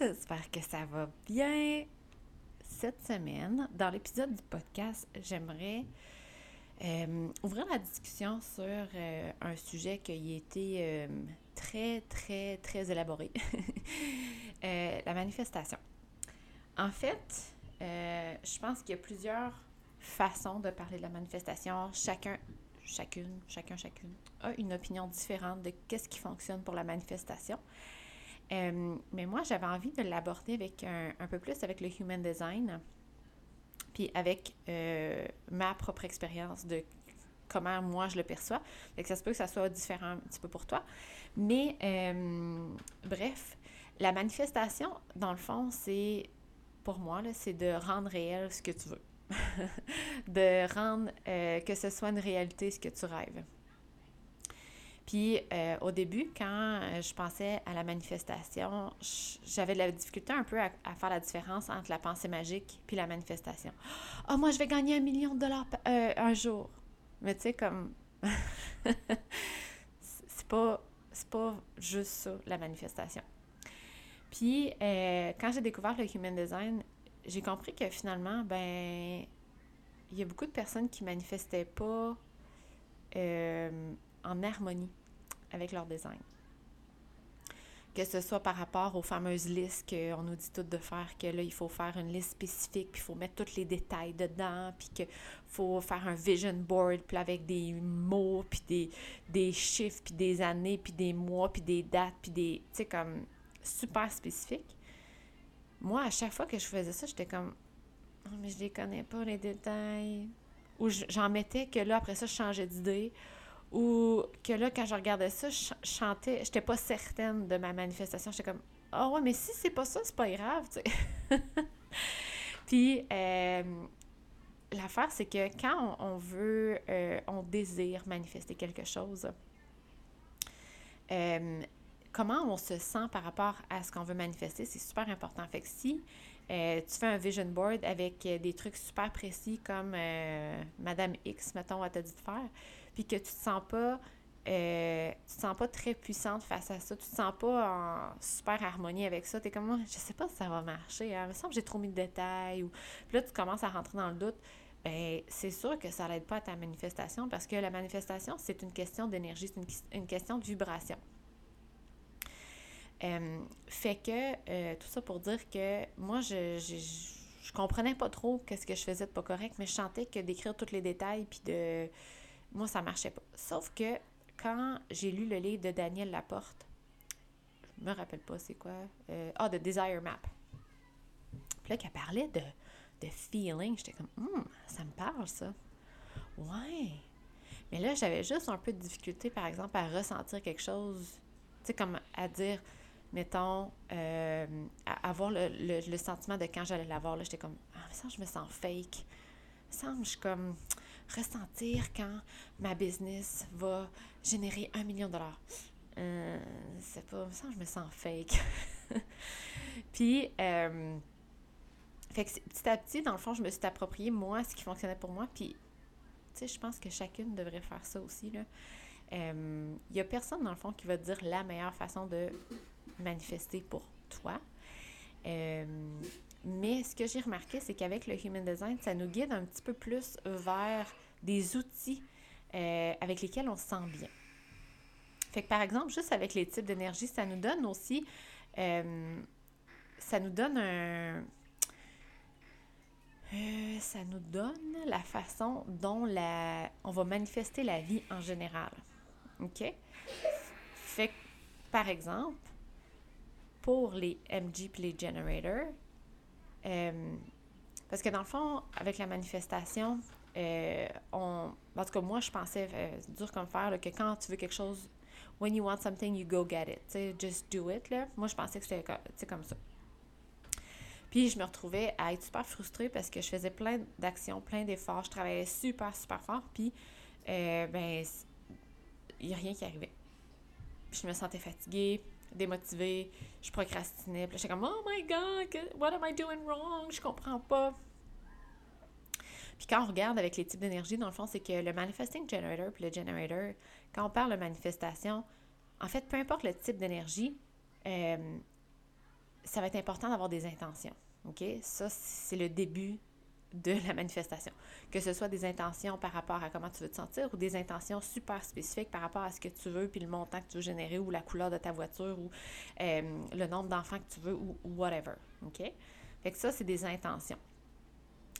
j'espère que ça va bien. Cette semaine, dans l'épisode du podcast, j'aimerais euh, ouvrir la discussion sur euh, un sujet qui a été euh, très, très, très élaboré. la manifestation. En fait, je pense qu'il y a plusieurs façons de parler de la manifestation. Chacun, chacune, chacun, chacune a une opinion différente de qu'est-ce qui fonctionne pour la manifestation. Euh, mais moi, j'avais envie de l'aborder avec un, peu plus avec le human design, puis avec euh, ma propre expérience de comment moi je le perçois. Fait que ça se peut que ça soit différent un petit peu pour toi. Mais euh, bref, la manifestation, dans le fond, c'est pour moi, c'est de rendre réel ce que tu veux. de rendre que ce soit une réalité ce que tu rêves. Puis euh, au début, quand euh, je pensais à la manifestation, j'avais de la difficulté un peu à, faire la différence entre la pensée magique puis la manifestation. Ah, oh, moi, je vais gagner un million de dollars euh, un jour. Mais tu sais, comme. c'est pas, pas juste ça, la manifestation. Puis, quand j'ai découvert le Human Design, j'ai compris que finalement, ben, il y a beaucoup de personnes qui manifestaient pas en harmonie avec leur design. Que ce soit par rapport aux fameuses listes qu'on nous dit toutes de faire, que là, il faut faire une liste spécifique, puis il faut mettre tous les détails dedans, puis qu'il faut faire un vision board, puis avec des mots, puis des, des chiffres, puis des années, puis des mois, puis des dates, puis des. Tu sais, comme super spécifique. Moi, à chaque fois que je faisais ça, j'étais comme. Oh, mais je les connais pas, les détails. Ou j'en mettais que là, après ça, je changeais d'idée. Ou que là, quand je regardais ça, je chantais, j'étais pas certaine de ma manifestation. J'étais comme, ah oh ouais, mais si c'est pas ça, c'est pas grave, tu sais. Puis, euh, l'affaire, c'est que quand on, veut, euh, on désire manifester quelque chose, euh, comment on se sent par rapport à ce qu'on veut manifester, c'est super important. Fait que si tu fais un vision board avec des trucs super précis comme Madame X, mettons, a t'a dit de faire, puis que tu te sens pas euh, tu te sens pas très puissante face à ça, tu te sens pas en super harmonie avec ça, tu es comme je sais pas si ça va marcher, hein. il me semble que j'ai trop mis de détails, ou puis là tu commences à rentrer dans le doute, ben c'est sûr que ça l'aide pas à ta manifestation parce que la manifestation, c'est une question d'énergie, c'est une, question de vibration. Euh, fait que euh, tout ça pour dire que moi je, je, je comprenais pas trop qu'est-ce que je faisais de pas correct, mais je sentais que d'écrire tous les détails puis de moi, ça marchait pas. Sauf que quand j'ai lu le livre de Daniel Laporte, je me rappelle pas c'est quoi. Euh, ah, The Desire Map. Puis là, qu'elle parlait de, de feeling, j'étais comme, hum, ça me parle, ça. Ouais. Mais là, j'avais juste un peu de difficulté, par exemple, à ressentir quelque chose, tu sais, comme à dire, mettons, euh, à avoir le, sentiment de quand j'allais l'avoir, là, j'étais comme, ah, mais ça, je me sens fake. Ça, je suis comme, ressentir quand ma business va générer un million de dollars. Euh, c'est pas ça, je me sens fake. puis, euh, fait que petit à petit, dans le fond, je me suis approprié, moi, ce qui fonctionnait pour moi. Puis, tu sais, je pense que chacune devrait faire ça aussi. Il euh, n'y a personne, dans le fond, qui va dire la meilleure façon de manifester pour toi. Euh, mais ce que j'ai remarqué, c'est qu'avec le Human Design, ça nous guide un petit peu plus vers des outils euh, avec lesquels on se sent bien. Fait que par exemple, juste avec les types d'énergie, ça nous donne aussi, euh, ça nous donne un, euh, ça nous donne la façon dont la, on va manifester la vie en général. OK? Fait que, par exemple, pour les MG et les generators, parce que dans le fond, avec la manifestation, euh, on, en tout cas, moi, je pensais, euh, dur comme faire, que quand tu veux quelque chose, when you want something, you go get it. sais, just do it. Là. Moi, je pensais que c'était comme ça. Puis, je me retrouvais à être super frustrée parce que je faisais plein d'actions, plein d'efforts. Je travaillais super, super fort. Puis, euh, ben, il n'y a rien qui arrivait. Je me sentais fatiguée, démotivée. Je procrastinais. Puis, j'étais comme, oh my God, what am I doing wrong? Je comprends pas. Puis quand on regarde avec les types d'énergie, dans le fond, c'est que le manifesting generator puis le generator, quand on parle de manifestation, en fait, peu importe le type d'énergie, euh, ça va être important d'avoir des intentions. OK? Ça, c'est le début de la manifestation. Que ce soit des intentions par rapport à comment tu veux te sentir ou des intentions super spécifiques par rapport à ce que tu veux, puis le montant que tu veux générer ou la couleur de ta voiture ou euh, le nombre d'enfants que tu veux ou, whatever. OK? Fait que ça, c'est des intentions.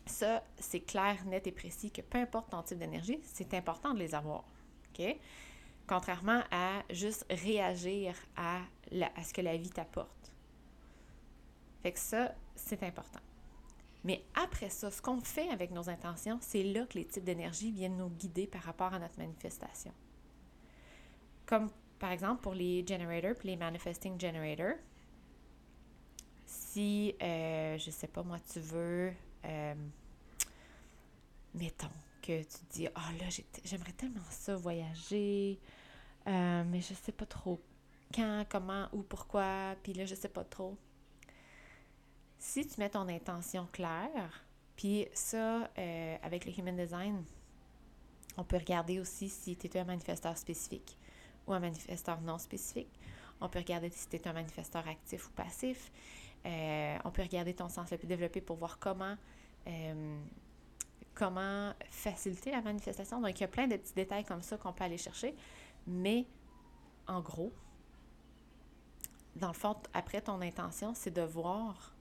Ça, c'est clair, net et précis que peu importe ton type d'énergie, c'est important de les avoir. OK? Contrairement à juste réagir à, à ce que la vie t'apporte. Fait que ça, c'est important. Mais après ça, ce qu'on fait avec nos intentions, c'est là que les types d'énergie viennent nous guider par rapport à notre manifestation. Comme par exemple pour les generators puis les manifesting generators, si, euh, je sais pas moi, tu veux, euh, mettons que tu dis, ah oh, là, j'aimerais tellement ça voyager, euh, mais je sais pas trop quand, comment, ou pourquoi, puis là, je sais pas trop si tu mets ton intention claire, puis ça, euh, avec le Human Design, on peut regarder aussi si tu es un manifesteur spécifique ou un manifesteur non spécifique. On peut regarder si tu es un manifesteur actif ou passif. Euh, on peut regarder ton sens le plus développé pour voir comment, euh, comment faciliter la manifestation. Donc, il y a plein de petits détails comme ça qu'on peut aller chercher. Mais, en gros, dans le fond, après ton intention, c'est de voir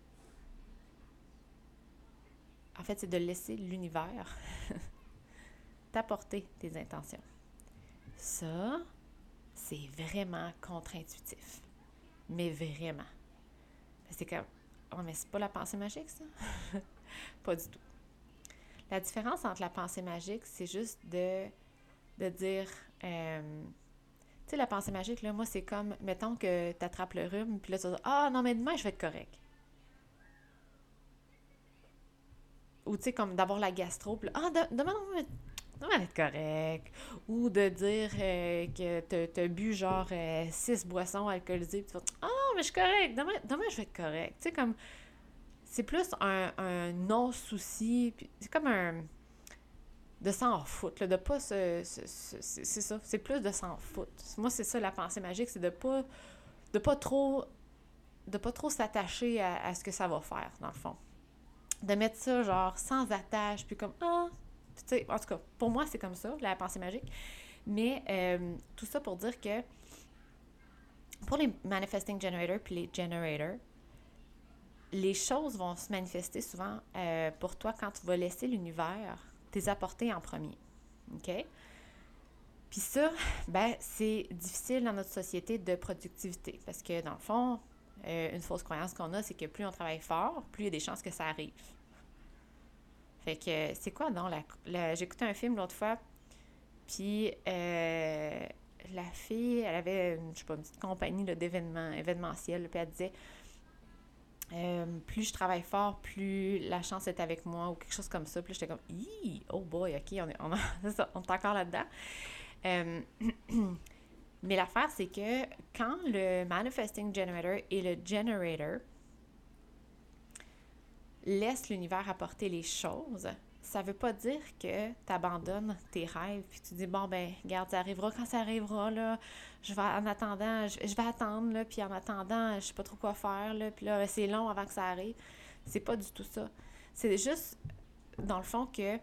en fait, c'est de laisser l'univers t'apporter tes intentions. Ça, c'est vraiment contre-intuitif. Mais vraiment. C'est comme, oh, mais c'est pas la pensée magique, ça? pas du tout. La différence entre la pensée magique, c'est juste de, dire, euh, tu sais, la pensée magique, là, moi, c'est comme, mettons que tu le rhume, puis là, tu ah, non, mais demain, je vais être correct. Ou tu sais, comme d'avoir la gastro, puis ah, demain, on va être correct. Ou de dire euh, que tu as bu genre euh, six boissons alcoolisées, puis tu vas ah, mais je suis correct, demain, demain je vais être correct. Tu sais, comme, c'est plus un, un non-souci, c'est comme un. de s'en foutre, de pas se. c'est ça, c'est plus de s'en foutre. Moi, c'est ça la pensée magique, c'est de pas. de pas trop. de pas trop s'attacher à, à ce que ça va faire, dans le fond de mettre ça genre sans attache, puis comme ah, tu sais, en tout cas, pour moi, c'est comme ça, la pensée magique. Mais euh, tout ça pour dire que pour les manifesting generators puis les generators, les choses vont se manifester souvent euh, pour toi quand tu vas laisser l'univers t'es apporter en premier. OK? Puis ça, ben, c'est difficile dans notre société de productivité parce que dans le fond, euh, une fausse croyance qu'on a, c'est que plus on travaille fort, plus il y a des chances que ça arrive. Fait que c'est quoi, non? La, écouté un film l'autre fois, puis euh, la fille, elle avait, une, je sais pas, une petite compagnie d'événements événementiels, puis elle disait euh, plus je travaille fort, plus la chance est avec moi, ou quelque chose comme ça. Puis j'étais comme, oh boy, ok, on est, on est encore là-dedans. Mais l'affaire, c'est que quand le Manifesting Generator et le Generator laissent l'univers apporter les choses, ça veut pas dire que tu abandonnes tes rêves puis tu dis bon ben regarde ça arrivera quand ça arrivera là. Je vais en attendant je, vais attendre là puis en attendant je sais pas trop quoi faire là puis là c'est long avant que ça arrive. C'est pas du tout ça. C'est juste dans le fond que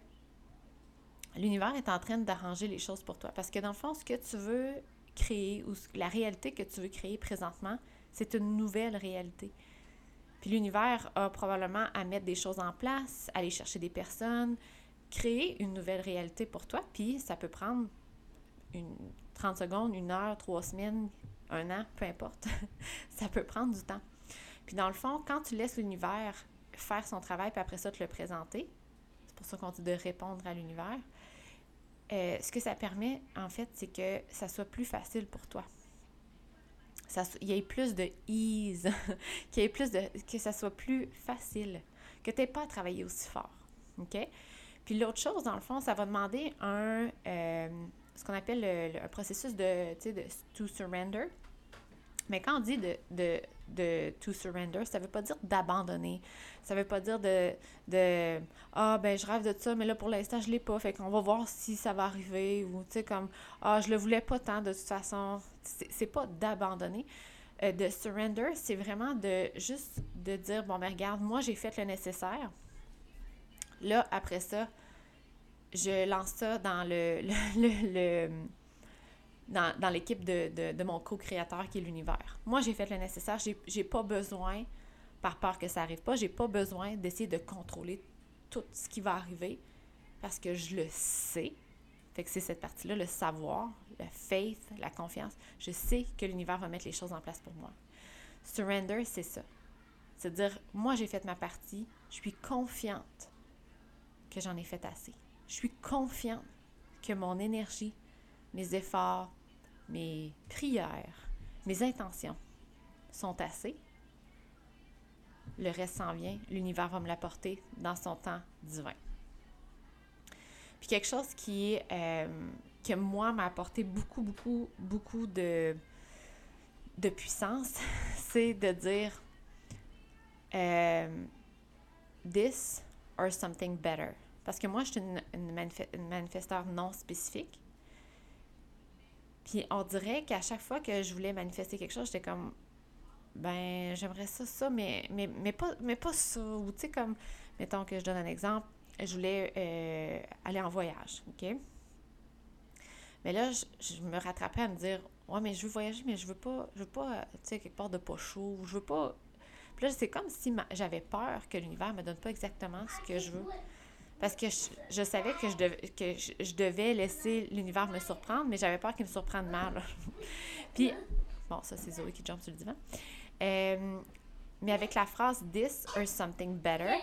l'univers est en train d'arranger les choses pour toi. Parce que dans le fond ce que tu veux créer ou la réalité que tu veux créer présentement, c'est une nouvelle réalité. Puis l'univers a probablement à mettre des choses en place, aller chercher des personnes, créer une nouvelle réalité pour toi, puis ça peut prendre une 30 secondes, une heure, trois semaines, un an, peu importe. ça peut prendre du temps. Puis dans le fond, quand tu laisses l'univers faire son travail, puis après ça te le présenter, c'est pour ça qu'on dit de répondre à l'univers, euh, ce que ça permet, en fait, c'est que ça soit plus facile pour toi. Il y ait plus de ease, qu'il y ait plus de. que ça soit plus facile, que tu n'aies pas à travailler aussi fort. OK? Puis l'autre chose, dans le fond, ça va demander un. Euh, ce qu'on appelle le, un processus de, de to surrender. Mais quand on dit de, de, de to surrender, ça veut pas dire d'abandonner. Ça veut pas dire de, de Ah, ben, je rêve de ça, mais là, pour l'instant, je l'ai pas. Fait qu'on va voir si ça va arriver. Ou, tu sais, comme Ah, je le voulais pas tant de toute façon. C'est pas d'abandonner. euh, de surrender, c'est vraiment de juste de dire bon, ben, regarde, moi j'ai fait le nécessaire. Là, après ça, je lance ça dans le, le, dans, l'équipe de, de, mon co-créateur qui est l'univers. Moi, j'ai fait le nécessaire. J'ai, pas besoin, par peur que ça arrive pas, j'ai pas besoin d'essayer de contrôler tout ce qui va arriver parce que je le sais. Fait que c'est cette partie-là, le savoir, le faith, la confiance. Je sais que l'univers va mettre les choses en place pour moi. Surrender, c'est ça. C'est dire, moi j'ai fait ma partie, je suis confiante que j'en ai fait assez. Je suis confiante que mon énergie, mes efforts, mes prières, mes intentions sont assez. Le reste s'en vient, l'univers va me l'apporter dans son temps divin. Puis quelque chose qui, euh, que moi, m'a apporté beaucoup, beaucoup, beaucoup de, de puissance, c'est de dire euh, this or something better. Parce que moi, je suis une, une, manifesteur non spécifique. Puis on dirait qu'à chaque fois que je voulais manifester quelque chose, j'étais comme ben j'aimerais ça, ça, mais, mais, mais, pas, mais pas ça. Ou tu sais, comme, mettons que je donne un exemple, je voulais euh, aller en voyage, OK? Mais là, je, me rattrapais à me dire, ouais, mais je veux voyager, mais je veux pas, je veux pas, tu sais, quelque part de pas chaud, je veux pas. Puis là, c'est comme si j'avais peur que l'univers me donne pas exactement ce que je veux. Parce que je, savais que, je, devais, que je, devais laisser l'univers me surprendre, mais j'avais peur qu'il me surprenne mal. Puis, bon, ça, c'est Zoé qui jump sur le divan. Euh, mais avec la phrase This or something better,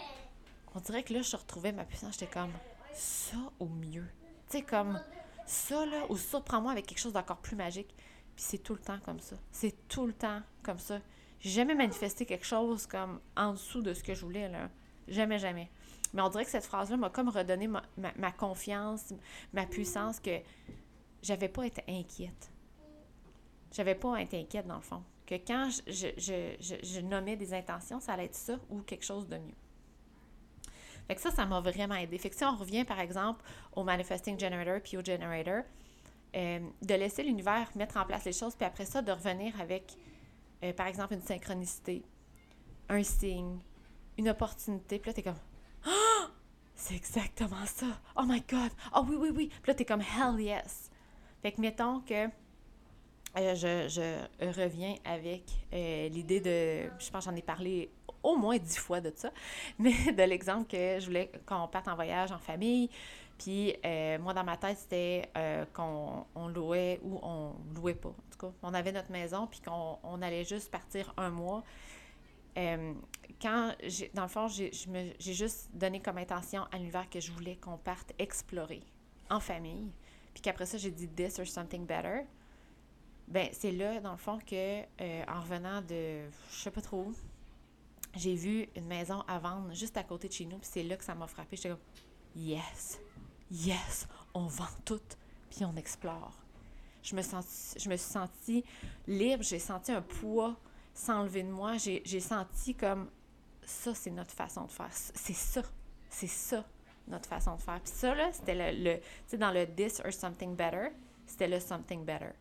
on dirait que là, je retrouvais ma puissance. J'étais comme ça au mieux. Tu sais, comme ça, là, ou surprends-moi avec quelque chose d'encore plus magique. Puis c'est tout le temps comme ça. C'est tout le temps comme ça. J'ai jamais manifesté quelque chose comme en dessous de ce que je voulais, là. Jamais, jamais. Mais on dirait que cette phrase-là m'a comme redonné ma, ma, confiance, ma puissance, que j'avais pas été inquiète. J'avais pas été inquiète, dans le fond. Que quand je, je, je, je, nommais des intentions, ça allait être ça ou quelque chose de mieux. Fait que ça, ça m'a vraiment aidé. Fait que si on revient, par exemple, au Manifesting Generator puis Generator, euh, de laisser l'univers mettre en place les choses, puis après ça, de revenir avec, euh, par exemple, une synchronicité, un signe, une opportunité. Puis là, t'es comme c'est exactement ça. Oh my God. Oh oui, oui, oui. Puis là, t'es comme hell yes. Fait que mettons que euh, je, je, reviens avec euh, l'idée de. Je pense que j'en ai parlé au moins dix fois de ça, mais de l'exemple que je voulais qu'on parte en voyage en famille. Puis euh, moi, dans ma tête, c'était qu'on on louait ou on louait pas. En tout cas, on avait notre maison, puis qu'on on allait juste partir un mois euh, quand, dans le fond, j'ai juste donné comme intention à l'univers que je voulais qu'on parte explorer en famille, puis qu'après ça, j'ai dit this or something better. Ben, c'est là, dans le fond, que euh, en revenant de, je sais pas trop j'ai vu une maison à vendre juste à côté de chez nous, puis c'est là que ça m'a frappé. J'étais comme, yes, yes, on vend tout, puis on explore. Je me, sens, je me suis sentie libre, j'ai senti un poids s'enlever de moi, j'ai senti comme ça, c'est notre façon de faire. C'est ça. C'est ça, notre façon de faire. Puis ça, là, c'était le, tu sais, dans le this or something better, c'était le something better.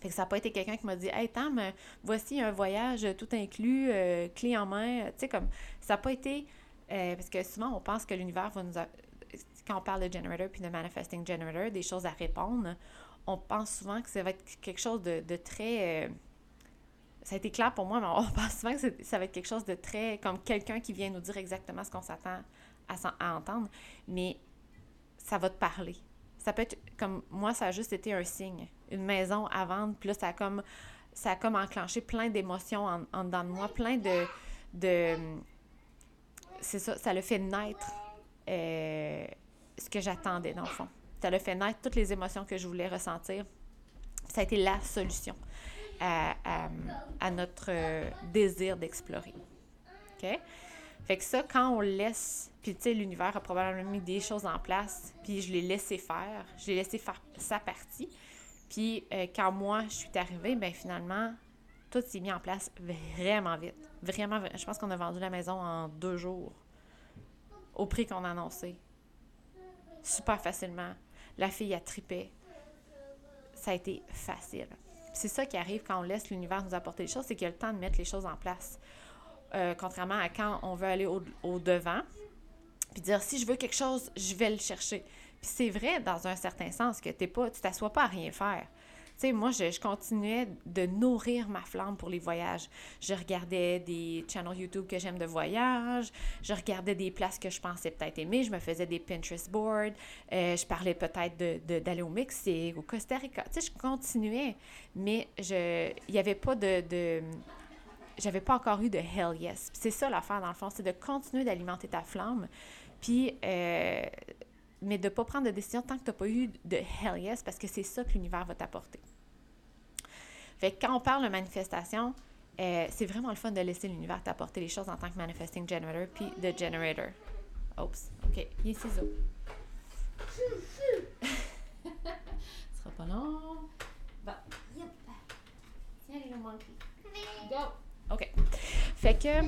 Fait que ça n'a pas été quelqu'un qui m'a dit Hey Tam, voici un voyage tout inclus, euh, clé en main. Tu sais, comme ça n'a pas été. Euh, parce que souvent, on pense que l'univers va nous. Quand on parle de generator puis de manifesting generator, des choses à répondre, on pense souvent que ça va être quelque chose de, très. Euh, ça a été clair pour moi, mais on pense souvent que ça va être quelque chose de très comme quelqu'un qui vient nous dire exactement ce qu'on s'attend à, entendre, mais ça va te parler. Ça peut être comme moi, ça a juste été un signe, une maison à vendre, puis là, ça a comme, ça a comme enclenché plein d'émotions en, dedans de moi, plein de. de c'est ça, ça le fait naître euh, ce que j'attendais, dans le fond. Ça le fait naître toutes les émotions que je voulais ressentir. Ça a été la solution à, notre euh, désir d'explorer. OK? Fait que ça, quand on laisse, puis tu sais, l'univers a probablement mis des choses en place, puis je l'ai laissé faire, je l'ai laissé faire sa partie. Puis euh, quand moi, je suis arrivée, ben finalement, tout s'est mis en place vraiment vite. Vraiment, je pense qu'on a vendu la maison en deux jours, au prix qu'on a annoncé. Super facilement. La fille a tripé. Ça a été facile c'est ça qui arrive quand on laisse l'univers nous apporter les choses, c'est qu'il y a le temps de mettre les choses en place. Euh, contrairement à quand on veut aller au, au devant, puis dire si je veux quelque chose, je vais le chercher. Puis c'est vrai dans un certain sens que t'es pas, tu t'assois pas à rien faire. Sais, moi, je, continuais de nourrir ma flamme pour les voyages. Je regardais des channels YouTube que j'aime de voyage, je regardais des places que je pensais peut-être aimer, je me faisais des Pinterest boards, euh, je parlais peut-être de, d'aller au Mexique, au Costa Rica. Tu sais, je continuais, mais je il n'y avait pas de, de j'avais pas encore eu de hell yes. C'est ça l'affaire, dans le fond, c'est de continuer d'alimenter ta flamme, puis, euh, mais de ne pas prendre de décision tant que tu n'as pas eu de hell yes, parce que c'est ça que l'univers va t'apporter. Fait que quand on parle de manifestation, euh, c'est vraiment le fun de laisser l'univers t'apporter les choses en tant que manifesting generator, puis de generator. Oups, OK, il est ciseaux. Ce sera pas long. Bon. Yep. Tiens. Go! OK. Fait que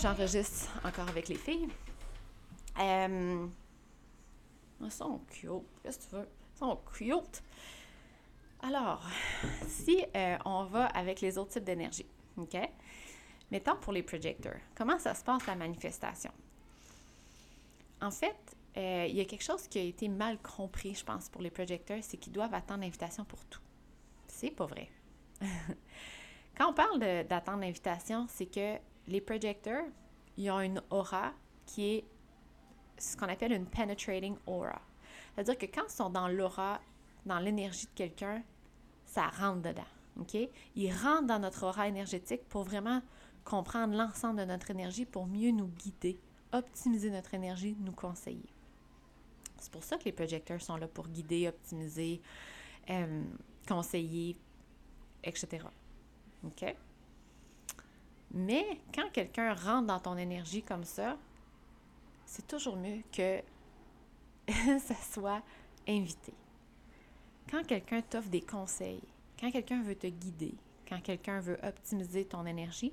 j'enregistre encore avec les filles. Euh, ils sont cute. Qu'est-ce que tu veux? Ils sont cute. Alors, si euh, on va avec les autres types d'énergie, OK? Mettons pour les projecteurs, comment ça se passe la manifestation? En fait, euh, il y a quelque chose qui a été mal compris, je pense, pour les projecteurs, c'est qu'ils doivent attendre l'invitation pour tout. C'est pas vrai. Quand on parle d'attendre l'invitation, c'est que les projecteurs, ils ont une aura qui est ce qu'on appelle une penetrating aura. C'est-à-dire que quand ils sont dans l'aura, dans l'énergie de quelqu'un, ça rentre dedans. OK? Ils rentrent dans notre aura énergétique pour vraiment comprendre l'ensemble de notre énergie pour mieux nous guider, optimiser notre énergie, nous conseiller. C'est pour ça que les projecteurs sont là pour guider, optimiser, euh, conseiller, etc. OK? Mais quand quelqu'un rentre dans ton énergie comme ça, c'est toujours mieux que ça soit invité. Quand quelqu'un t'offre des conseils, quand quelqu'un veut te guider, quand quelqu'un veut optimiser ton énergie,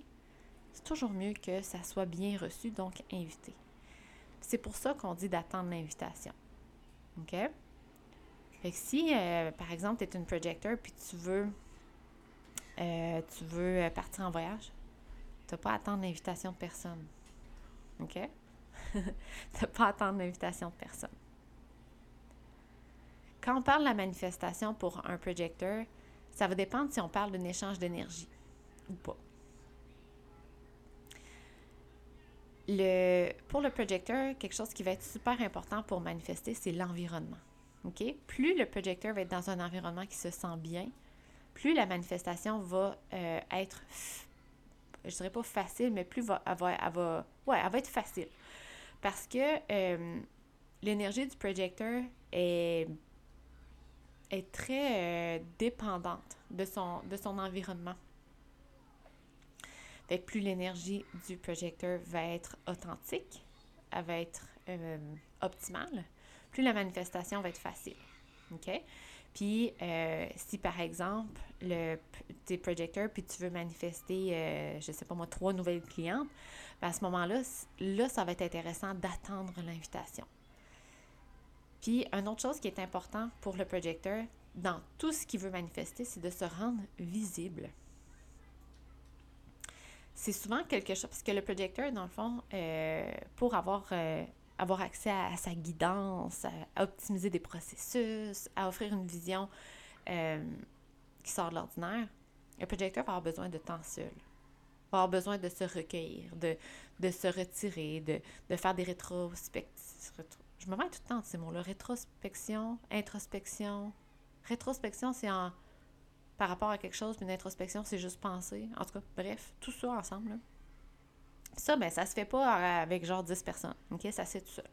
c'est toujours mieux que ça soit bien reçu, donc invité. C'est pour ça qu'on dit d'attendre l'invitation. OK? Fait que si, euh, par exemple, tu es une projecteur puis tu veux euh, tu veux euh, partir en voyage, tu n'as pas à attendre l'invitation de personne. OK? tu n'as pas attendre l'invitation de personne. Quand on parle de la manifestation pour un projecteur, ça va dépendre si on parle d'un échange d'énergie ou pas. Le, pour le projecteur, quelque chose qui va être super important pour manifester, c'est l'environnement. Plus le projecteur va être dans un environnement qui se sent bien, plus la manifestation va euh, être, je dirais pas facile, mais plus va, elle, va, ouais, elle va être facile. Parce que euh, l'énergie du projecteur est, est très euh, dépendante de son, de son environnement. Plus l'énergie du projecteur va être authentique, elle va être optimale, plus la manifestation va être facile. OK? Puis, euh, si par exemple, le, tu es projecteur puis tu veux manifester, euh, je sais pas moi, trois nouvelles clientes, ben, à ce moment-là, là, ça va être intéressant d'attendre l'invitation. Puis, une autre chose qui est important pour le projecteur, dans tout ce qu'il veut manifester, c'est de se rendre visible. C'est souvent quelque chose, parce que le projecteur, dans le fond, euh, pour avoir avoir accès à, sa guidance, à, optimiser des processus, à offrir une vision euh, qui sort de l'ordinaire, le projecteur va avoir besoin de temps seul. Va avoir besoin de se recueillir, de, de se retirer, de, de faire des rétrospectives. Je me mets tout le temps de ces mots-là. Rétrospection, introspection. Rétrospection, c'est en par rapport à quelque chose, puis une introspection, c'est juste penser. En tout cas, bref, tout ça ensemble. Ça, ben, ça se fait pas avec genre 10 personnes. OK? Ça fait tout seul.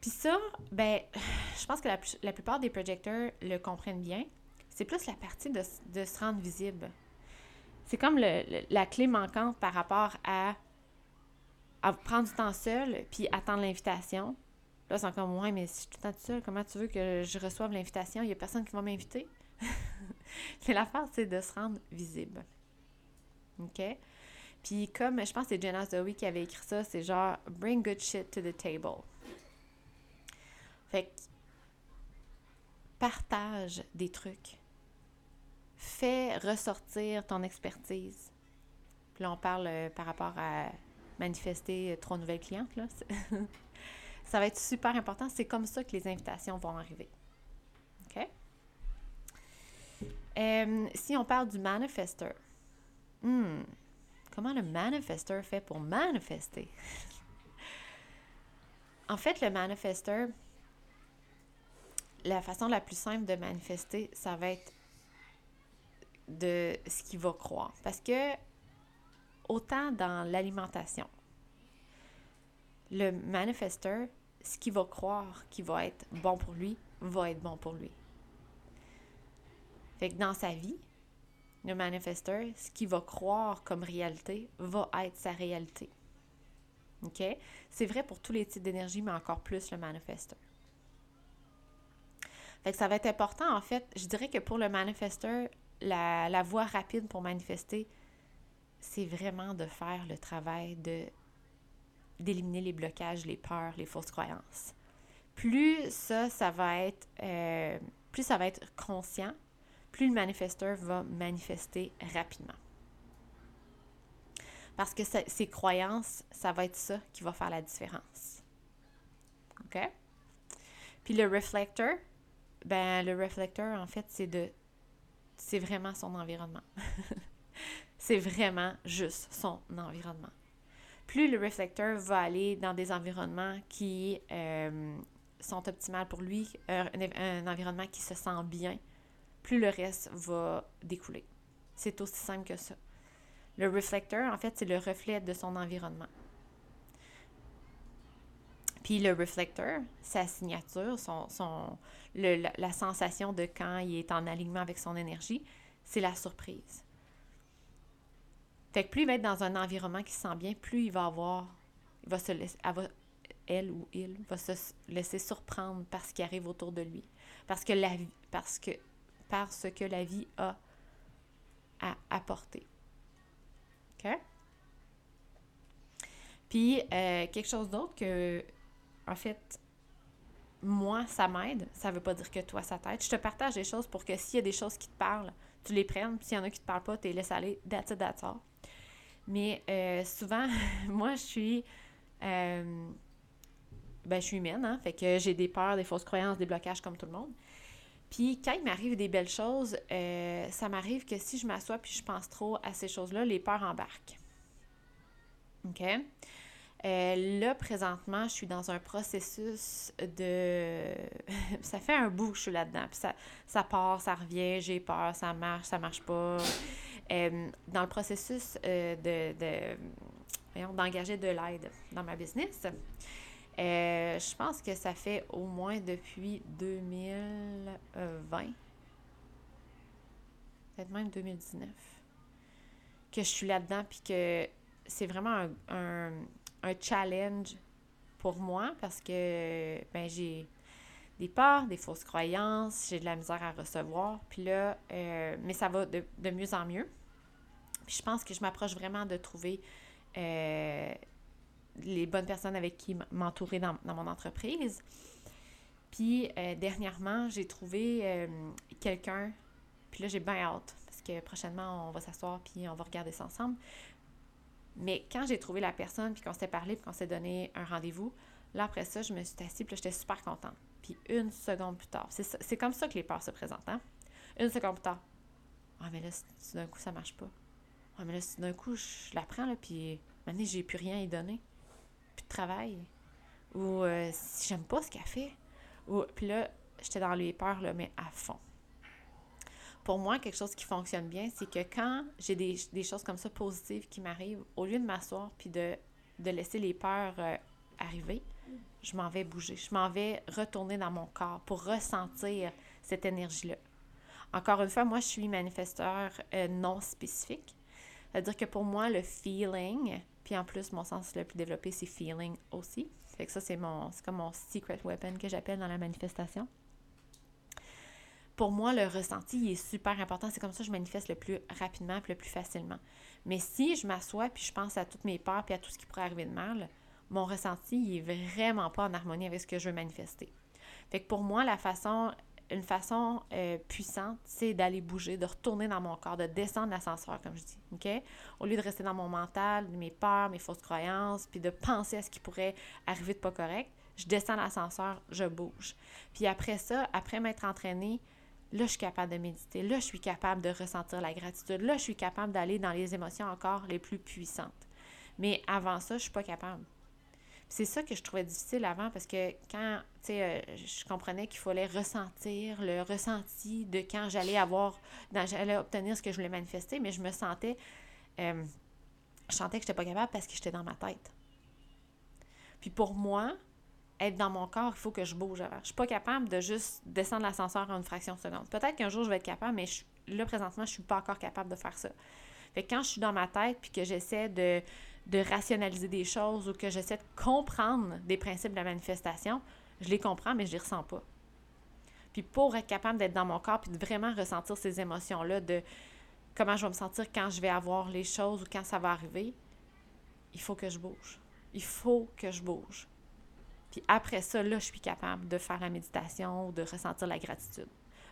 Puis ça, ben, je pense que la, la, plupart des projecteurs le comprennent bien. C'est plus la partie de, de, se rendre visible. C'est comme le, la clé manquante par rapport à, à prendre du temps seul puis attendre l'invitation. Là, c'est encore moins, mais si je suis tout le temps seul, comment tu veux que je reçoive l'invitation? Il n'y a personne qui va m'inviter. c'est l'affaire, c'est de se rendre visible. OK? Puis comme je pense que c'est Jenna Zoe qui avait écrit ça, c'est genre bring good shit to the table. Fait que partage des trucs. fais ressortir ton expertise. Puis là, on parle euh, par rapport à manifester euh, trois nouvelles clientes. Là. ça va être super important. C'est comme ça que les invitations vont arriver. OK? Euh, si on parle du manifesteur, hmm, comment le manifesteur fait pour manifester? en fait, le manifesteur, la façon la plus simple de manifester, ça va être de ce qu'il va croire. Parce que autant dans l'alimentation, le manifesteur, ce qu'il va croire qui va être bon pour lui, va être bon pour lui. Fait que dans sa vie, le manifesteur, ce qu'il va croire comme réalité va être sa réalité. OK? C'est vrai pour tous les types d'énergie, mais encore plus le manifesteur. Fait ça va être important, en fait, je dirais que pour le manifesteur, la, la voie rapide pour manifester, c'est vraiment de faire le travail de d'éliminer les blocages, les peurs, les fausses croyances. Plus ça, ça va être, euh, plus ça va être conscient, plus le manifesteur va manifester rapidement. Parce que ces croyances, ça va être ça qui va faire la différence. OK? Puis le reflecteur, ben le reflecteur, en fait, c'est de c'est vraiment son environnement. c'est vraiment juste son environnement. Plus le réflecteur va aller dans des environnements qui euh, sont optimales pour lui, euh, un, environnement qui se sent bien, plus le reste va découler. C'est aussi simple que ça. Le réflecteur, en fait, c'est le reflet de son environnement. Puis le reflecteur, sa signature, son, son, la, sensation de quand il est en alignement avec son énergie, c'est la surprise. Fait que plus il va être dans un environnement qui se sent bien, plus il va avoir, il va se laisser, elle, ou il va se laisser surprendre par ce qui arrive autour de lui. Parce que la parce que, parce que la vie a à apporter. OK? Puis, euh, quelque chose d'autre que, en fait, moi, ça m'aide. Ça veut pas dire que toi, ça t'aide. Je te partage des choses pour que s'il y a des choses qui te parlent, tu les prennes. S'il y en a qui te parlent pas, tu les laisses aller. That's it. Mais euh, souvent, moi, je suis... Euh, ben, je suis humaine, hein? Fait que j'ai des peurs, des fausses croyances, des blocages comme tout le monde. Puis quand il m'arrive des belles choses, euh, ça m'arrive que si je m'assois puis je pense trop à ces choses-là, les peurs embarquent. OK? Euh, là, présentement, je suis dans un processus de... ça fait un bout que je suis là-dedans. Puis ça, ça part, ça revient, j'ai peur, ça marche, ça marche pas. Euh, dans le processus euh, de, d'engager de l'aide dans ma business, je pense que ça fait au moins depuis 2020, peut-être même 2019, que je suis là-dedans, puis que c'est vraiment un un challenge pour moi parce que ben, j'ai des peurs, des fausses croyances, j'ai de la misère à recevoir. Puis là, euh, mais ça va de, mieux en mieux. Puis je pense que je m'approche vraiment de trouver euh, les bonnes personnes avec qui m'entourer dans, mon entreprise. Puis euh, dernièrement, j'ai trouvé quelqu'un, puis là j'ai bien hâte, parce que prochainement on va s'asseoir puis on va regarder ça ensemble. Mais quand j'ai trouvé la personne, puis qu'on s'est parlé, puis qu'on s'est donné un rendez-vous, là, après ça, je me suis assise, puis j'étais super contente. Puis une seconde plus tard, c'est comme ça que les peurs se présentent, hein? Une seconde plus tard. Ah, mais là, d'un coup, ça marche pas. Ah, mais là, d'un coup, je la prends, là, puis maintenant, j'ai plus rien à y donner. De travail. Ou euh, si j'aime pas ce qu'elle fait. Ou, puis là, j'étais dans les peurs, là, mais à fond pour moi, quelque chose qui fonctionne bien, c'est que quand j'ai des, choses comme ça positives qui m'arrivent, au lieu de m'asseoir puis de, laisser les peurs euh, arriver, je m'en vais bouger. Je m'en vais retourner dans mon corps pour ressentir cette énergie-là. Encore une fois, moi, je suis manifesteur euh, non spécifique. C'est-à-dire que pour moi, le feeling, puis en plus, mon sens le plus développé, c'est feeling aussi. Fait que ça, c'est mon, comme mon secret weapon que j'appelle dans la manifestation pour moi, le ressenti est super important. C'est comme ça que je manifeste le plus rapidement et le plus facilement. Mais si je m'assois puis je pense à toutes mes peurs puis à tout ce qui pourrait arriver de mal, mon ressenti il est vraiment pas en harmonie avec ce que je veux manifester. Fait que pour moi, la façon une façon euh, puissante, c'est d'aller bouger, de retourner dans mon corps, de descendre l'ascenseur, comme je dis. OK? Au lieu de rester dans mon mental, mes peurs, mes fausses croyances, puis de penser à ce qui pourrait arriver de pas correct, je descends l'ascenseur, je bouge. Puis après ça, après m'être entraînée, là, je suis capable de méditer. Là, je suis capable de ressentir la gratitude. Là, je suis capable d'aller dans les émotions encore les plus puissantes. Mais avant ça, je suis pas capable. C'est ça que je trouvais difficile avant parce que quand, tu euh, je comprenais qu'il fallait ressentir le ressenti de quand j'allais avoir, j'allais obtenir ce que je voulais manifester, mais je me sentais, euh, je sentais que je n'étais pas capable parce que j'étais dans ma tête. Puis pour moi, être dans mon corps, il faut que je bouge avant. Je suis pas capable de juste descendre l'ascenseur en une fraction de seconde. Peut-être qu'un jour je vais être capable, mais là présentement, je suis pas encore capable de faire ça. Fait que quand je suis dans ma tête puis que j'essaie de, de rationaliser des choses ou que j'essaie de comprendre des principes de la manifestation, je les comprends, mais je les ressens pas. Puis pour être capable d'être dans mon corps puis de vraiment ressentir ces émotions-là de comment je vais me sentir quand je vais avoir les choses ou quand ça va arriver, il faut que je bouge. Il faut que je bouge. Puis après ça, là, je suis capable de faire la méditation ou de ressentir la gratitude.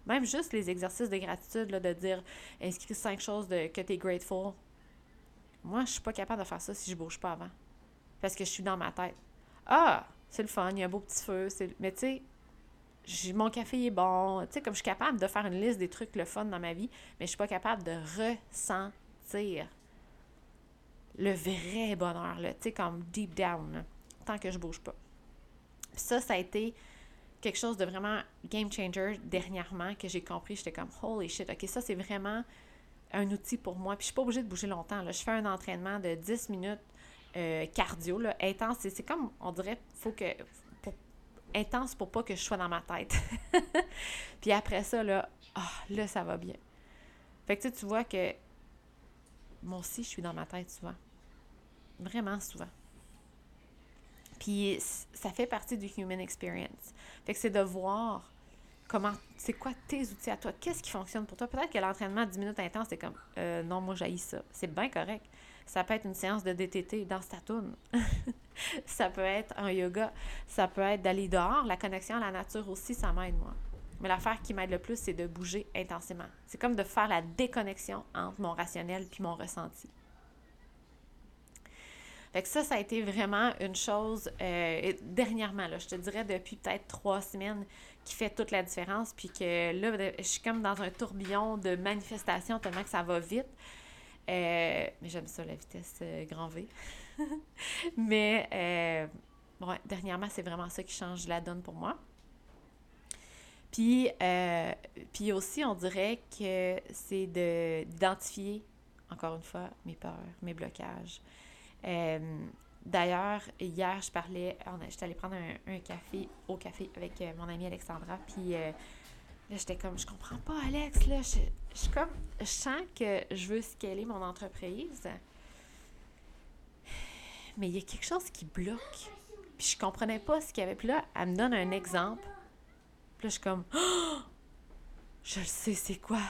Même juste les exercices de gratitude, là, de dire inscris cinq choses de, que tu es grateful. Moi, je suis pas capable de faire ça si je bouge pas avant. Parce que je suis dans ma tête. Ah, c'est le fun, il y a un beau petit feu. Mais tu sais, mon café est bon. Tu sais, comme je suis capable de faire une liste des trucs le fun dans ma vie, mais je suis pas capable de ressentir le vrai bonheur, tu sais, comme deep down, tant que je bouge pas. ça, ça a été quelque chose de vraiment game changer dernièrement que j'ai compris. J'étais comme, holy shit, ok, ça c'est vraiment un outil pour moi. Puis je suis pas obligée de bouger longtemps. Là. Je fais un entraînement de 10 minutes euh, cardio, là, intense. C'est comme, on dirait, faut que. intense pour pas que je sois dans ma tête. Puis après ça, là, ah, là, ça va bien. Fait que tu vois que moi aussi, je suis dans ma tête souvent. Vraiment souvent. Puis ça fait partie du human experience. Fait que c'est de voir comment, c'est quoi tes outils à toi, qu'est-ce qui fonctionne pour toi? Peut-être que l'entraînement à 10 minutes intense, c'est comme, euh, non, moi, j'haïs ça. C'est bien correct. Ça peut être une séance de DTT dans ta toune. ça peut être un yoga. Ça peut être d'aller dehors. La connexion à la nature aussi, ça m'aide, moi. Mais l'affaire qui m'aide le plus, c'est de bouger intensément. C'est comme de faire la déconnexion entre mon rationnel puis mon ressenti. Fait ça, ça a été vraiment une chose, euh, dernièrement, je te dirais depuis peut-être trois semaines, qui fait toute la différence. Puis que là, je suis comme dans un tourbillon de manifestations tellement que ça va vite. Euh, mais j'aime ça, la vitesse euh, grand V. mais bon, dernièrement, c'est vraiment ça qui change la donne pour moi. Puis, puis aussi, on dirait que c'est d'identifier, encore une fois, mes peurs, mes blocages, euh, d'ailleurs, hier, je parlais, j'étais allée prendre un, café au café avec euh, mon amie Alexandra, puis euh, là, j'étais comme, je comprends pas, Alex, là, je, je, comme, je sens que je veux scaler mon entreprise, mais il y a quelque chose qui bloque, puis je comprenais pas ce qu'il y avait. Puis là, elle me donne un exemple, puis là, je suis comme, oh! je le sais, c'est quoi?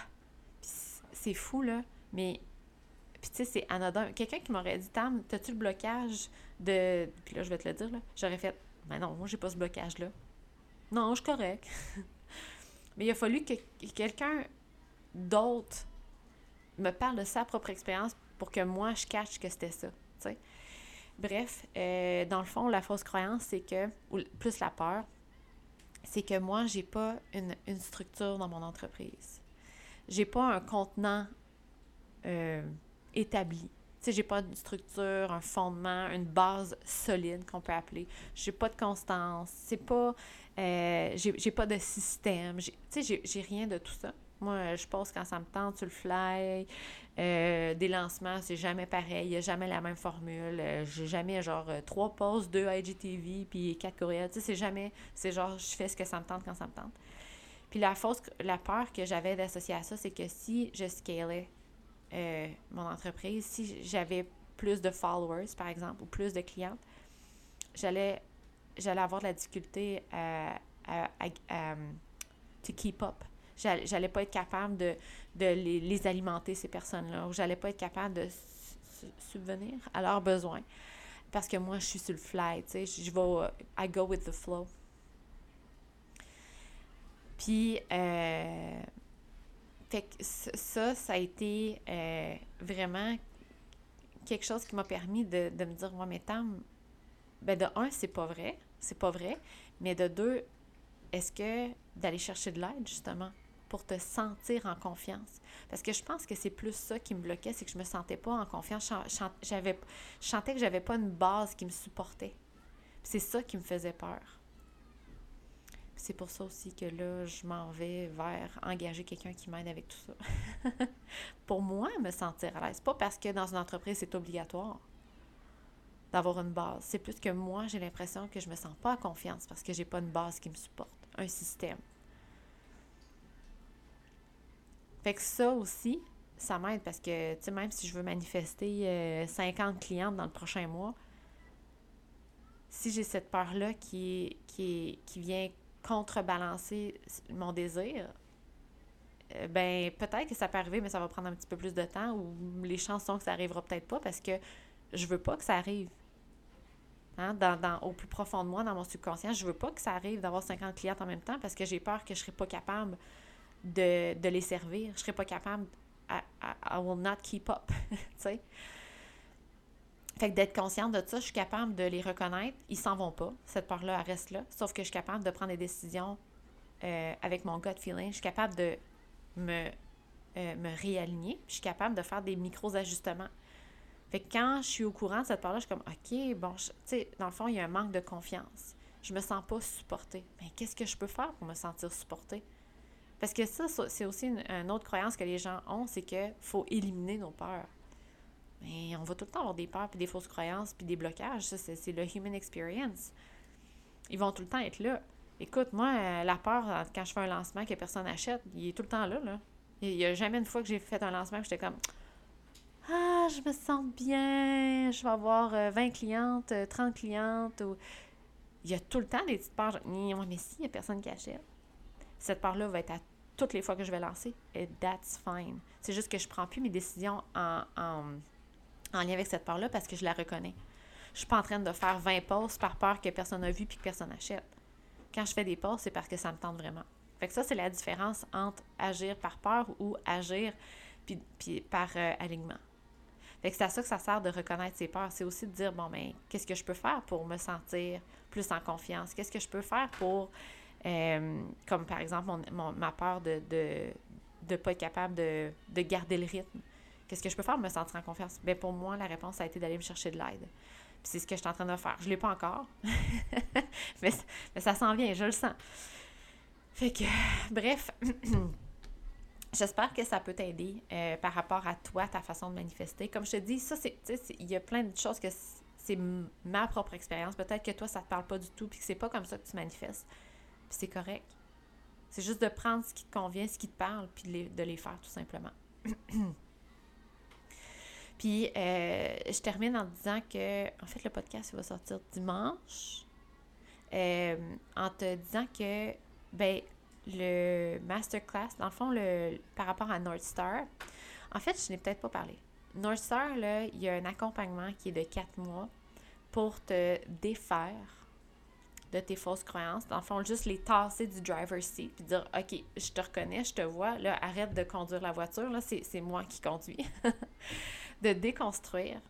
c'est fou, là, mais puis, tu sais, c'est anodin. Quelqu'un qui m'aurait dit, Tam, t'as-tu le blocage de. Puis là, je vais te le dire, là. J'aurais fait, ben non, moi, j'ai pas ce blocage-là. Non, je suis correct. Mais il a fallu que quelqu'un d'autre me parle de sa propre expérience pour que moi, je cache que c'était ça. sais. Bref, euh, dans le fond, la fausse croyance, c'est que, ou plus la peur, c'est que moi, j'ai pas une, une, structure dans mon entreprise. J'ai pas un contenant euh, établi. Tu sais, j'ai pas de structure, un fondement, une base solide qu'on peut appeler. J'ai pas de constance. C'est pas. Euh, j'ai pas de système. Tu sais, j'ai rien de tout ça. Moi, je pose quand ça me tente sur le fly. Euh, des lancements, c'est jamais pareil. Il n'y a jamais la même formule. Euh, j'ai jamais genre trois posts, deux IGTV, puis quatre courriels. Tu sais, c'est jamais. C'est genre, je fais ce que ça me tente quand ça me tente. Puis la fausse, la peur que j'avais d'associer à ça, c'est que si je scalais euh, mon entreprise, si j'avais plus de followers, par exemple, ou plus de clientes, j'allais, j'allais avoir de la difficulté à, to keep up. J'allais, j'allais pas être capable de, de les, les, alimenter, ces personnes-là, ou j'allais pas être capable de subvenir à leurs besoins. Parce que moi, je suis sur le fly, tu sais, je vais, I go with the flow. Puis, euh, fait que ça, ça a été euh, vraiment quelque chose qui m'a permis de, me dire, moi, mais Tam, ben de un, c'est pas vrai, c'est pas vrai, mais de deux, est-ce que d'aller chercher de l'aide, justement, pour te sentir en confiance? Parce que je pense que c'est plus ça qui me bloquait, c'est que je me sentais pas en confiance. J'avais, je sentais que j'avais pas une base qui me supportait. C'est ça qui me faisait peur. C'est pour ça aussi que là, je m'en vais vers engager quelqu'un qui m'aide avec tout ça. pour moi, me sentir à l'aise. Pas parce que dans une entreprise, c'est obligatoire d'avoir une base. C'est plus que moi, j'ai l'impression que je me sens pas en confiance parce que j'ai pas une base qui me supporte, un système. Fait que ça aussi, ça m'aide parce que, tu sais, même si je veux manifester 50 euh, clientes dans le prochain mois, si j'ai cette peur-là qui, qui, qui vient contrebalancer mon désir, euh, ben peut-être que ça peut arriver, mais ça va prendre un petit peu plus de temps ou les chances sont que ça arrivera peut-être pas parce que je veux pas que ça arrive. Hein? Dans, au plus profond de moi, dans mon subconscient, je veux pas que ça arrive d'avoir 50 clientes en même temps parce que j'ai peur que je serai pas capable de, de les servir. Je serais pas capable. I, I, will not keep up. tu sais? Fait que d'être consciente de ça, je suis capable de les reconnaître. Ils s'en vont pas. Cette part-là, elle reste là. Sauf que je suis capable de prendre des décisions euh, avec mon gut feeling. Je suis capable de me, euh, me réaligner. Je suis capable de faire des micros-ajustements. Fait que quand je suis au courant de cette part-là, je suis comme, OK, bon, tu sais, dans le fond, il y a un manque de confiance. Je me sens pas supportée. Mais qu'est-ce que je peux faire pour me sentir supportée? Parce que ça, c'est aussi une, autre croyance que les gens ont, c'est qu'il faut éliminer nos peurs. Mais on va tout le temps avoir des peurs, puis des fausses croyances, puis des blocages. Ça, c'est le human experience. Ils vont tout le temps être là. Écoute, moi, euh, la peur, quand je fais un lancement que personne n'achète, il est tout le temps là. là. Il n'y a jamais une fois que j'ai fait un lancement que j'étais comme Ah, je me sens bien, je vais avoir 20 euh, clientes, 30 euh, clientes. Il y a tout le temps des petites peurs. Mais si, il n'y a personne qui achète. Cette part-là va être à toutes les fois que je vais lancer. Et that's fine. C'est juste que je prends plus mes décisions en, lien avec cette part-là parce que je la reconnais. Je suis pas en train de faire 20 posts par peur que personne n'a vu puis que personne n'achète. Quand je fais des posts, c'est parce que ça me tente vraiment. Fait ça, c'est la différence entre agir par peur ou agir puis, puis par euh, alignement. Fait c'est à ça que ça sert de reconnaître ses peurs. C'est aussi de dire, bon, mais ben, qu'est-ce que je peux faire pour me sentir plus en confiance? Qu'est-ce que je peux faire pour euh, comme par exemple mon, ma peur de ne de, pas être capable de, de garder le rythme? Qu'est-ce que je peux faire pour me sentir en confiance? Bien, pour moi, la réponse a été d'aller me chercher de l'aide. c'est ce que je suis en train de faire. Je ne l'ai pas encore, mais, ça s'en vient, je le sens. Fait que, bref, j'espère que ça peut t'aider euh, par rapport à toi, ta façon de manifester. Comme je te dis, ça, c'est, il y a plein de choses que c'est ma propre expérience. Peut-être que toi, ça ne te parle pas du tout, puis que c'est pas comme ça que tu manifestes c'est correct. C'est juste de prendre ce qui te convient, ce qui te parle, puis de les, de les faire tout simplement. puis euh, je termine en disant que, en fait, le podcast va sortir dimanche. Euh, en te disant que, ben, le masterclass, dans le fond, le, par rapport à North Star, en fait, je n'ai peut-être pas parlé. North Star, là, il y a un accompagnement qui est de quatre mois pour te défaire de tes fausses croyances. Dans le fond, juste les tasser du driver's seat puis dire OK, je te reconnais, je te vois, là, arrête de conduire la voiture, là, c'est moi qui conduis. de déconstruire.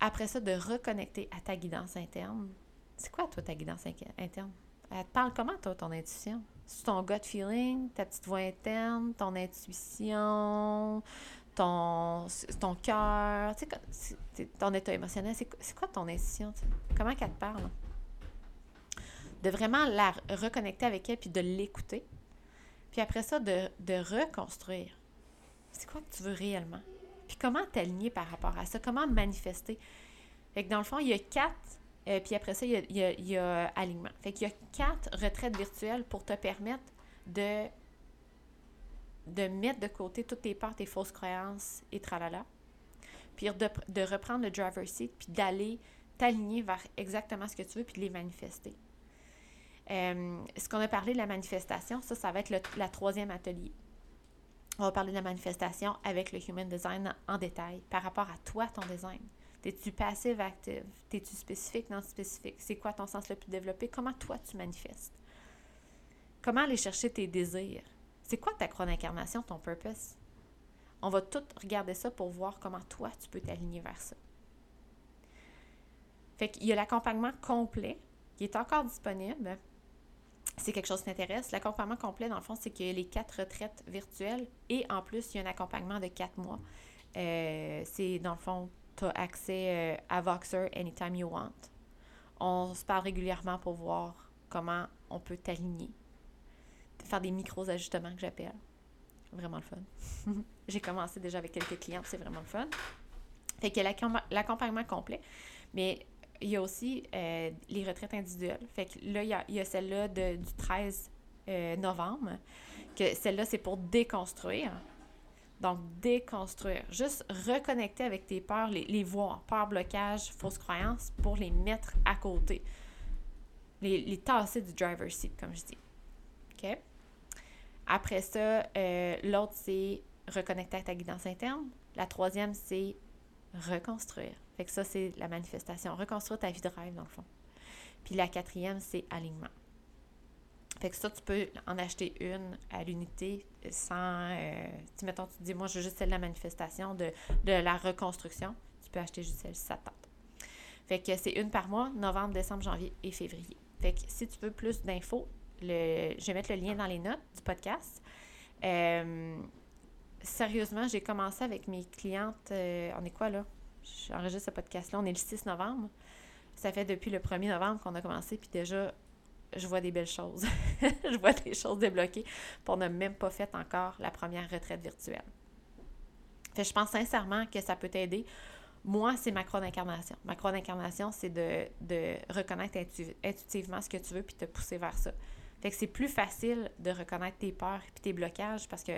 Après ça, de reconnecter à ta guidance interne. C'est quoi, toi, ta guidance interne? Elle te parle comment, toi, ton intuition? C'est ton gut feeling, ta petite voix interne, ton intuition, ton, ton cœur, ton état émotionnel. C'est quoi ton intuition? Comment qu'elle te parle? de vraiment la reconnecter avec elle puis de l'écouter. Puis après ça, de, reconstruire. C'est quoi que tu veux réellement? Puis comment t'aligner par rapport à ça? Comment manifester? Fait que dans le fond, il y a quatre, euh, puis après ça, il y a, il y a, alignement. Fait qu'il y a quatre retraites virtuelles pour te permettre de, de mettre de côté toutes tes peurs, tes fausses croyances et tralala. Puis de, reprendre le driver seat, puis d'aller t'aligner vers exactement ce que tu veux, puis de les manifester. Euh, ce qu'on a parlé de la manifestation, ça, ça va être le la troisième atelier. On va parler de la manifestation avec le Human Design en, détail par rapport à toi, ton design. T'es-tu passive, active? T'es-tu spécifique, non spécifique? C'est quoi ton sens le plus développé? Comment toi tu manifestes? comment aller chercher tes désirs? C'est quoi ta croix d'incarnation, ton purpose? On va tout regarder ça pour voir comment toi, tu peux t'aligner vers ça. Fait qu'il y a l'accompagnement complet qui est encore disponible. C'est quelque chose qui t'intéresse. L'accompagnement complet, dans le fond, c'est a les quatre retraites virtuelles et en plus, il y a un accompagnement de quatre mois. Euh, c'est, dans le fond, tu as accès euh, à Voxer anytime you want. On se parle régulièrement pour voir comment on peut t'aligner. Faire des micros ajustements que j'appelle. Vraiment le fun. J'ai commencé déjà avec quelques clients, c'est vraiment le fun. Fait que l'accompagnement complet. Mais il y a aussi euh, les retraites individuelles. Fait que là, il y a, celle-là du 13 euh, novembre, que celle-là, c'est pour déconstruire. Donc, déconstruire. Juste reconnecter avec tes peurs, les, les voir, peur, blocage, fausses croyances, pour les mettre à côté. Les, les tasser du driver seat, comme je dis. OK? Après ça, euh, l'autre, c'est reconnecter avec ta guidance interne. La troisième, c'est reconstruire. Fait que ça, c'est la manifestation. Reconstruire ta vie de rêve, dans le fond. Puis la quatrième, c'est alignement. Fait que ça, tu peux en acheter une à l'unité sans. Euh, tu dis, moi, je veux juste celle de la manifestation, de, la reconstruction. Tu peux acheter juste celle si ça tente. Fait que c'est une par mois, novembre, décembre, janvier et février. Fait que si tu veux plus d'infos, je vais mettre le lien dans les notes du podcast. Euh, sérieusement, j'ai commencé avec mes clientes. Euh, on est quoi là? J'enregistre ce podcast-là. On est le 6 novembre. Ça fait depuis le 1er novembre qu'on a commencé, puis déjà, je vois des belles choses. je vois des choses débloquées. Puis on n'a même pas fait encore la première retraite virtuelle. Fait je pense sincèrement que ça peut t'aider. Moi, c'est ma croix d'incarnation. Ma croix d'incarnation, c'est de, de, reconnaître intuitivement ce que tu veux puis te pousser vers ça. Fait que c'est plus facile de reconnaître tes peurs et tes blocages parce que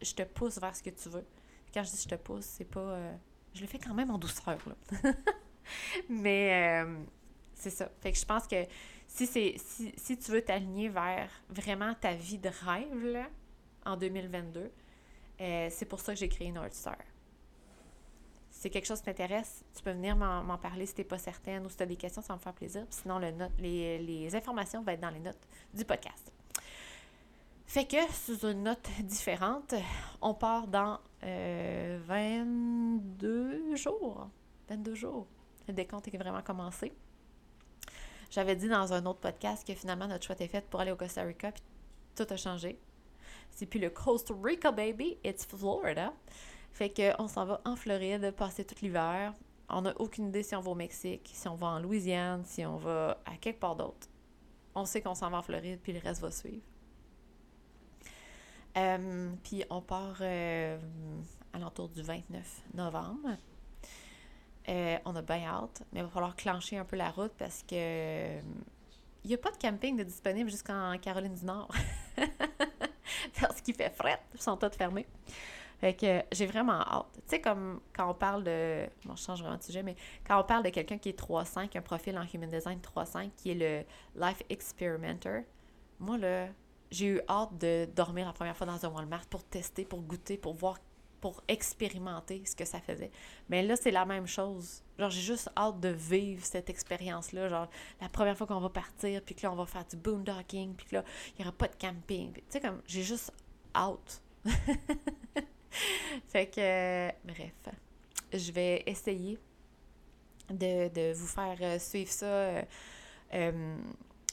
je te pousse vers ce que tu veux. Quand je dis je te pousse, c'est pas. Euh, je le fais quand même en douceur, là. Mais euh, c'est ça. Fait que je pense que si, c'est, si, si tu veux t'aligner vers vraiment ta vie de rêve, là, en 2022, euh, c'est pour ça que j'ai créé North Star. Si c'est quelque chose qui t'intéresse, tu peux venir m'en, parler si tu n'es pas certaine ou si tu as des questions, ça va me faire plaisir. sinon, le note, les, les informations vont être dans les notes du podcast. Fait que, sous une note différente, on part dans 22 euh, jours. 22 jours. Le décompte est vraiment commencé. J'avais dit dans un autre podcast que finalement notre choix était fait pour aller au Costa Rica, puis tout a changé. C'est plus le Costa Rica, baby, it's Florida. Fait qu'on s'en va en Floride passer tout l'hiver. On n'a aucune idée si on va au Mexique, si on va en Louisiane, si on va à quelque part d'autre. On sait qu'on s'en va en Floride, puis le reste va suivre. Euh, puis on part euh, à l'entour du 29 novembre. Euh, on a bien hâte, mais il va falloir clencher un peu la route parce que il n'y a pas de camping de disponible jusqu'en Caroline du Nord. parce qu'il fait fret, ils sont tous. Fait que j'ai vraiment hâte. Tu sais, comme quand on parle de. Bon, je change vraiment de sujet, mais quand on parle de quelqu'un qui est 3.5, un profil en Human Design 3.5, qui est le Life Experimenter, moi, là, j'ai eu hâte de dormir la première fois dans un Walmart pour tester, pour goûter, pour voir, pour expérimenter ce que ça faisait. Mais là, c'est la même chose. Genre, j'ai juste hâte de vivre cette expérience-là. Genre, la première fois qu'on va partir, puis que là, on va faire du boondocking, puis que là, il n'y aura pas de camping. Tu sais, comme, j'ai juste hâte. fait que, bref, je vais essayer de, vous faire euh, suivre ça. Euh, euh,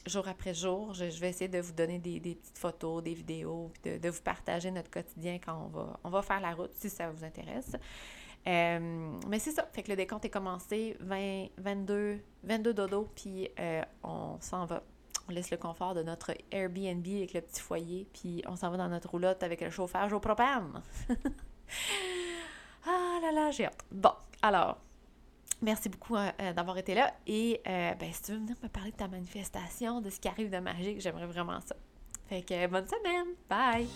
jour après jour. Je, vais essayer de vous donner des, petites photos, des vidéos, de, vous partager notre quotidien quand on va, on va faire la route, si ça vous intéresse. Euh, mais c'est ça. Fait que le décompte est commencé 20, 22, 22 dodo, puis euh, on s'en va. On laisse le confort de notre Airbnb avec le petit foyer, puis on s'en va dans notre roulotte avec le chauffage au propane. ah là là, j'ai hâte. Bon, alors, Merci beaucoup euh, euh, d'avoir été là. Et euh, ben, si tu veux venir me parler de ta manifestation, de ce qui arrive de magique, j'aimerais vraiment ça. Fait que bonne semaine. Bye!